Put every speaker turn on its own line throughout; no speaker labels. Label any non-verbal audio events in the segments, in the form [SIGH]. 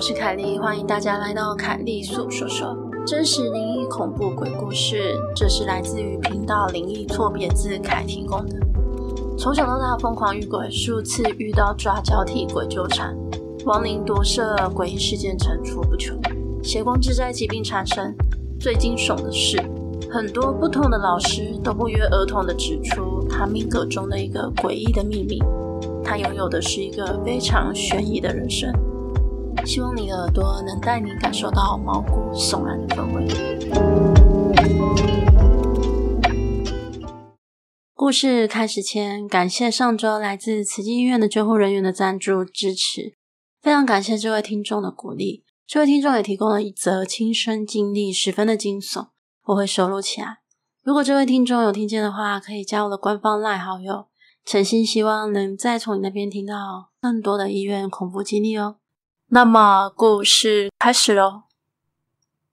我是凯莉，欢迎大家来到凯莉诉说说真实灵异恐怖鬼故事。这是来自于频道灵异错别字凯提供的。从小到大疯狂遇鬼，数次遇到抓交替鬼纠缠，亡灵夺舍，诡异事件层出不穷，血光之灾疾病缠身。最惊悚的是，很多不同的老师都不约而同地指出他命格中的一个诡异的秘密。他拥有的是一个非常悬疑的人生。希望你的耳朵能带你感受到毛骨悚然的氛围。故事开始前，感谢上周来自慈济医院的救护人员的赞助支持，非常感谢这位听众的鼓励。这位听众也提供了一则亲身经历，十分的惊悚，我会收录起来。如果这位听众有听见的话，可以加我的官方 LINE 好友。诚心希望能再从你那边听到更多的医院恐怖经历哦。那么故事开始喽。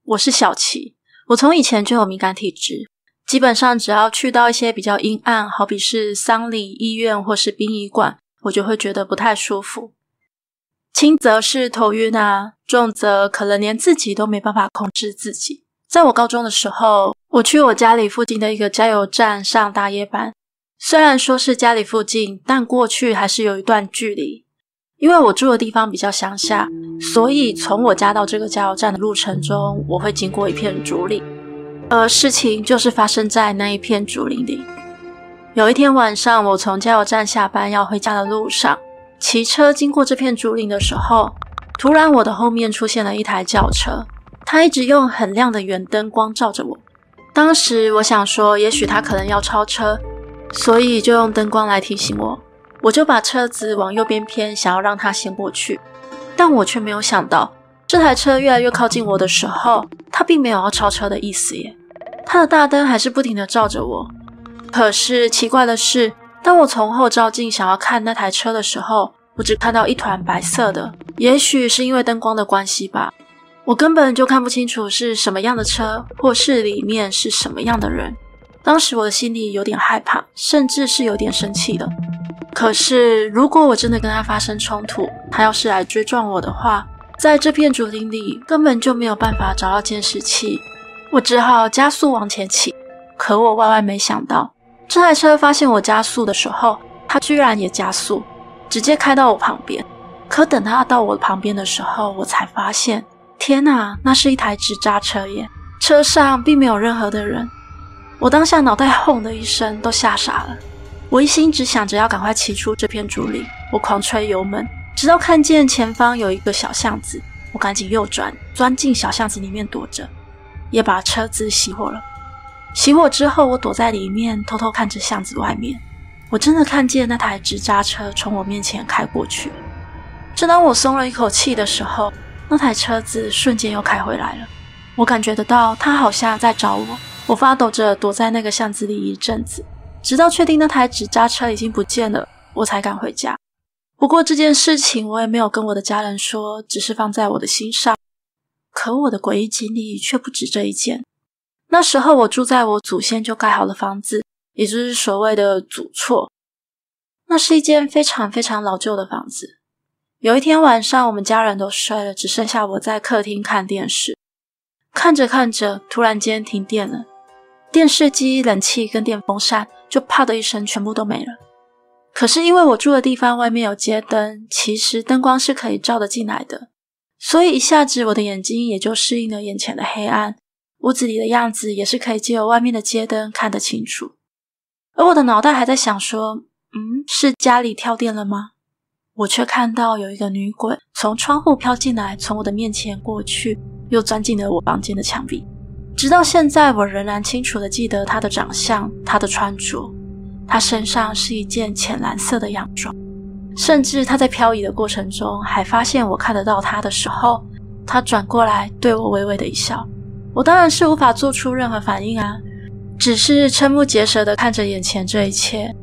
我是小琪，我从以前就有敏感体质，基本上只要去到一些比较阴暗，好比是丧礼、医院或是殡仪馆，我就会觉得不太舒服。轻则是头晕啊，重则可能连自己都没办法控制自己。在我高中的时候，我去我家里附近的一个加油站上大夜班，虽然说是家里附近，但过去还是有一段距离。因为我住的地方比较乡下，所以从我家到这个加油站的路程中，我会经过一片竹林，而事情就是发生在那一片竹林里。有一天晚上，我从加油站下班要回家的路上，骑车经过这片竹林的时候，突然我的后面出现了一台轿车，它一直用很亮的远灯光照着我。当时我想说，也许它可能要超车，所以就用灯光来提醒我。我就把车子往右边偏，想要让他先过去，但我却没有想到，这台车越来越靠近我的时候，他并没有要超车的意思耶。他的大灯还是不停地照着我。可是奇怪的是，当我从后照镜想要看那台车的时候，我只看到一团白色的。也许是因为灯光的关系吧，我根本就看不清楚是什么样的车，或是里面是什么样的人。当时我的心里有点害怕，甚至是有点生气的。可是，如果我真的跟他发生冲突，他要是来追撞我的话，在这片竹林里根本就没有办法找到监视器，我只好加速往前骑。可我万万没想到，这台车发现我加速的时候，他居然也加速，直接开到我旁边。可等他到我旁边的时候，我才发现，天哪，那是一台直扎车耶！车上并没有任何的人。我当下脑袋 [LAUGHS] 轰的一声，都吓傻了。我一心只想着要赶快骑出这片竹林，我狂吹油门，直到看见前方有一个小巷子，我赶紧右转，钻进小巷子里面躲着，也把车子熄火了。熄火之后，我躲在里面，偷偷看着巷子外面。我真的看见那台直扎车从我面前开过去。正当我松了一口气的时候，那台车子瞬间又开回来了。我感觉得到，它好像在找我。我发抖着躲在那个巷子里一阵子。直到确定那台纸扎车已经不见了，我才敢回家。不过这件事情我也没有跟我的家人说，只是放在我的心上。可我的诡异经历却不止这一件。那时候我住在我祖先就盖好的房子，也就是所谓的祖厝。那是一间非常非常老旧的房子。有一天晚上，我们家人都睡了，只剩下我在客厅看电视。看着看着，突然间停电了。电视机、冷气跟电风扇就啪的一声全部都没了。可是因为我住的地方外面有街灯，其实灯光是可以照得进来的，所以一下子我的眼睛也就适应了眼前的黑暗，屋子里的样子也是可以借由外面的街灯看得清楚。而我的脑袋还在想说：“嗯，是家里跳电了吗？我却看到有一个女鬼从窗户飘进来，从我的面前过去，又钻进了我房间的墙壁。直到现在，我仍然清楚地记得她的长相，她的穿着。她身上是一件浅蓝色的洋装，甚至她在漂移的过程中，还发现我看得到她的时候，她转过来对我微微的一笑。我当然是无法做出任何反应啊，只是瞠目结舌地看着眼前这一切。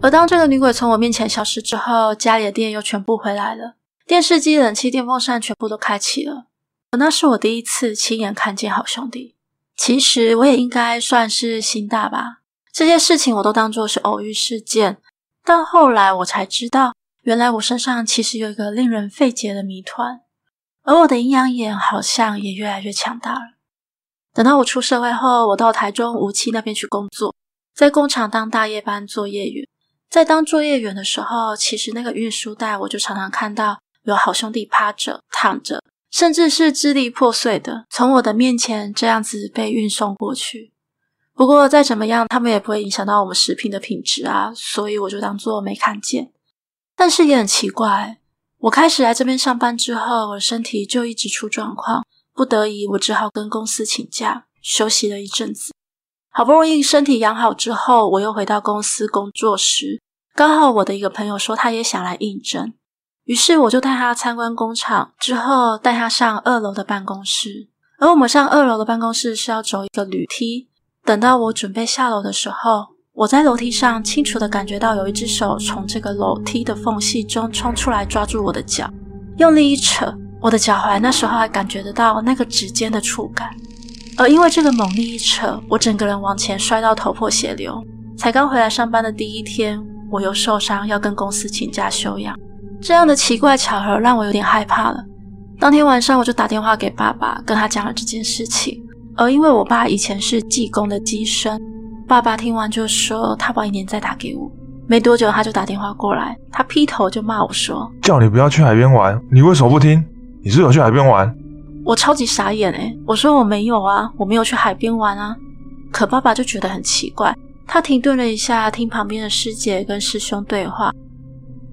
而当这个女鬼从我面前消失之后，家里的电又全部回来了，电视机、冷气、电风扇全部都开启了。而那是我第一次亲眼看见好兄弟。其实我也应该算是心大吧，这些事情我都当作是偶遇事件。但后来我才知道，原来我身上其实有一个令人费解的谜团，而我的阴阳眼好像也越来越强大了。等到我出社会后，我到台中无期那边去工作，在工厂当大夜班作业员。在当作业员的时候，其实那个运输带我就常常看到有好兄弟趴着、躺着，甚至是支离破碎的，从我的面前这样子被运送过去。不过再怎么样，他们也不会影响到我们食品的品质啊，所以我就当做没看见。但是也很奇怪，我开始来这边上班之后，我身体就一直出状况。不得已，我只好跟公司请假休息了一阵子。好不容易身体养好之后，我又回到公司工作时，刚好我的一个朋友说他也想来应征，于是我就带他参观工厂，之后带他上二楼的办公室。而我们上二楼的办公室是要走一个铝梯。等到我准备下楼的时候，我在楼梯上清楚地感觉到有一只手从这个楼梯的缝隙中冲出来，抓住我的脚，用力一扯。我的脚踝那时候还感觉得到那个指尖的触感，而因为这个猛力一扯，我整个人往前摔到头破血流。才刚回来上班的第一天，我又受伤，要跟公司请假休养。这样的奇怪巧合让我有点害怕了。当天晚上，我就打电话给爸爸，跟他讲了这件事情。而因为我爸以前是技工的机身，爸爸听完就说他晚一点再打给我。没多久，他就打电话过来，他劈头就骂我说：“
叫你不要去海边玩，你为什么不听？”你是有去海边玩？
我超级傻眼诶，我说我没有啊，我没有去海边玩啊。可爸爸就觉得很奇怪，他停顿了一下，听旁边的师姐跟师兄对话。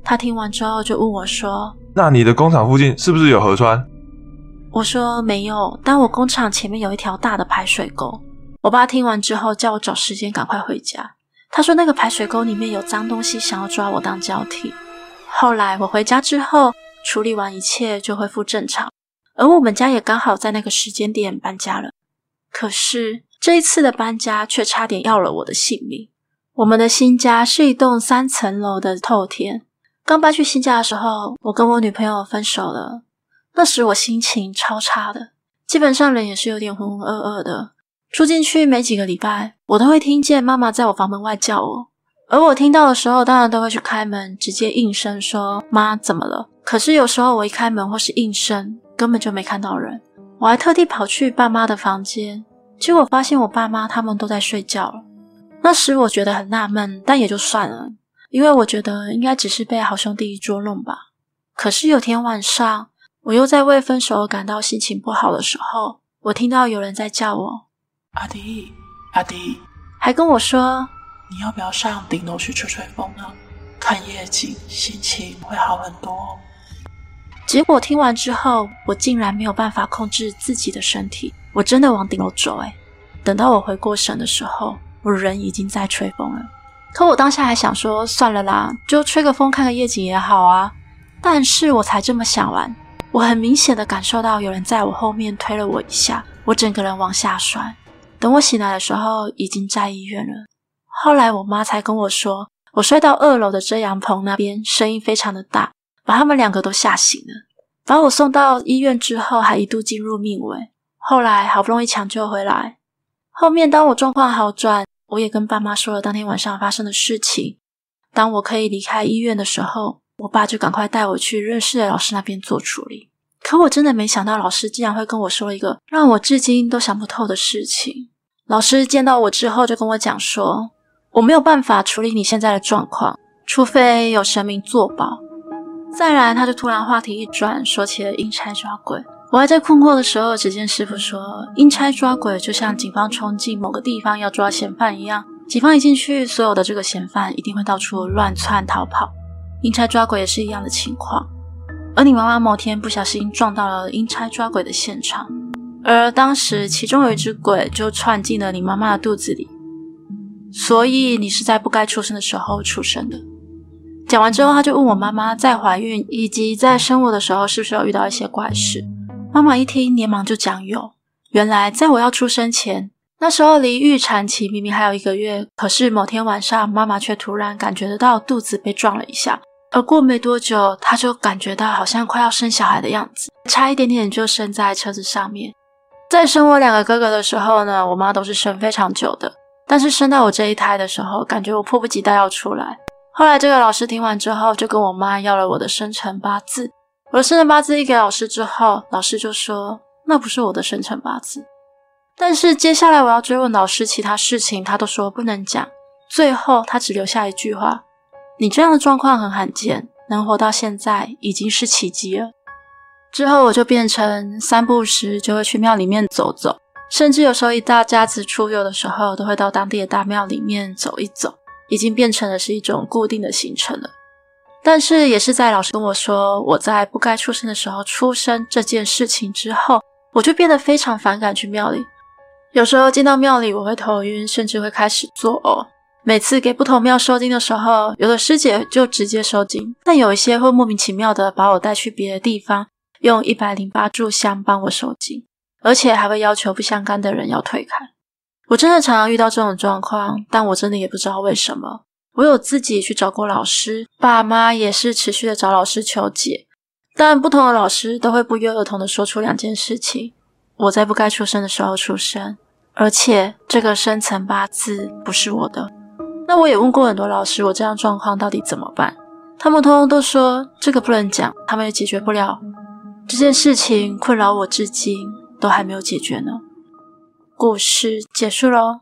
他听完之后就问我说：“
那你的工厂附近是不是有河川？”
我说没有，但我工厂前面有一条大的排水沟。我爸听完之后叫我找时间赶快回家。他说那个排水沟里面有脏东西，想要抓我当交替。后来我回家之后。处理完一切就恢复正常，而我们家也刚好在那个时间点搬家了。可是这一次的搬家却差点要了我的性命。我们的新家是一栋三层楼的透天。刚搬去新家的时候，我跟我女朋友分手了。那时我心情超差的，基本上人也是有点浑浑噩噩的。住进去没几个礼拜，我都会听见妈妈在我房门外叫我，而我听到的时候，当然都会去开门，直接应声说：“妈，怎么了？”可是有时候我一开门或是应声，根本就没看到人。我还特地跑去爸妈的房间，结果发现我爸妈他们都在睡觉了。那时我觉得很纳闷，但也就算了，因为我觉得应该只是被好兄弟捉弄吧。可是有天晚上，我又在为分手而感到心情不好的时候，我听到有人在叫我阿迪，阿迪，还跟我说，你要不要上顶楼去吹吹风呢？看夜景，心情会好很多。结果听完之后，我竟然没有办法控制自己的身体，我真的往顶楼走。诶，等到我回过神的时候，我人已经在吹风了。可我当下还想说，算了啦，就吹个风，看个夜景也好啊。但是我才这么想完，我很明显的感受到有人在我后面推了我一下，我整个人往下摔。等我醒来的时候，已经在医院了。后来我妈才跟我说，我摔到二楼的遮阳棚那边，声音非常的大。把他们两个都吓醒了，把我送到医院之后，还一度进入命危。后来好不容易抢救回来，后面当我状况好转，我也跟爸妈说了当天晚上发生的事情。当我可以离开医院的时候，我爸就赶快带我去认识的老师那边做处理。可我真的没想到，老师竟然会跟我说一个让我至今都想不透的事情。老师见到我之后，就跟我讲说，我没有办法处理你现在的状况，除非有神明作保。再来，他就突然话题一转，说起了阴差抓鬼。我还在困惑的时候，只见师傅说，阴差抓鬼就像警方冲进某个地方要抓嫌犯一样，警方一进去，所有的这个嫌犯一定会到处乱窜逃跑，阴差抓鬼也是一样的情况。而你妈妈某天不小心撞到了阴差抓鬼的现场，而当时其中有一只鬼就窜进了你妈妈的肚子里，所以你是在不该出生的时候出生的。讲完之后，他就问我妈妈在怀孕以及在生我的时候是不是有遇到一些怪事。妈妈一听，连忙就讲有。原来在我要出生前，那时候离预产期明明还有一个月，可是某天晚上，妈妈却突然感觉得到肚子被撞了一下。而过没多久，她就感觉到好像快要生小孩的样子，差一点点就生在车子上面。在生我两个哥哥的时候呢，我妈都是生非常久的，但是生到我这一胎的时候，感觉我迫不及待要出来。后来这个老师听完之后，就跟我妈要了我的生辰八字。我的生辰八字一给老师之后，老师就说那不是我的生辰八字。但是接下来我要追问老师其他事情，他都说不能讲。最后他只留下一句话。你这样的状况很罕见，能活到现在已经是奇迹了。之后我就变成三不时就会去庙里面走走，甚至有时候一大家子出游的时候，都会到当地的大庙里面走一走，已经变成了是一种固定的行程了。但是也是在老师跟我说我在不该出生的时候出生这件事情之后，我就变得非常反感去庙里。有时候进到庙里，我会头晕，甚至会开始作呕。每次给不同庙收金的时候，有的师姐就直接收金，但有一些会莫名其妙的把我带去别的地方，用一百零八炷香帮我收金，而且还会要求不相干的人要退开。我真的常常遇到这种状况，但我真的也不知道为什么。我有自己去找过老师，爸妈也是持续的找老师求解，但不同的老师都会不约而同的说出两件事情：我在不该出生的时候出生，而且这个生辰八字不是我的。那我也问过很多老师，我这样状况到底怎么办？他们通通都说这个不能讲，他们也解决不了这件事情，困扰我至今都还没有解决呢。故事结束喽，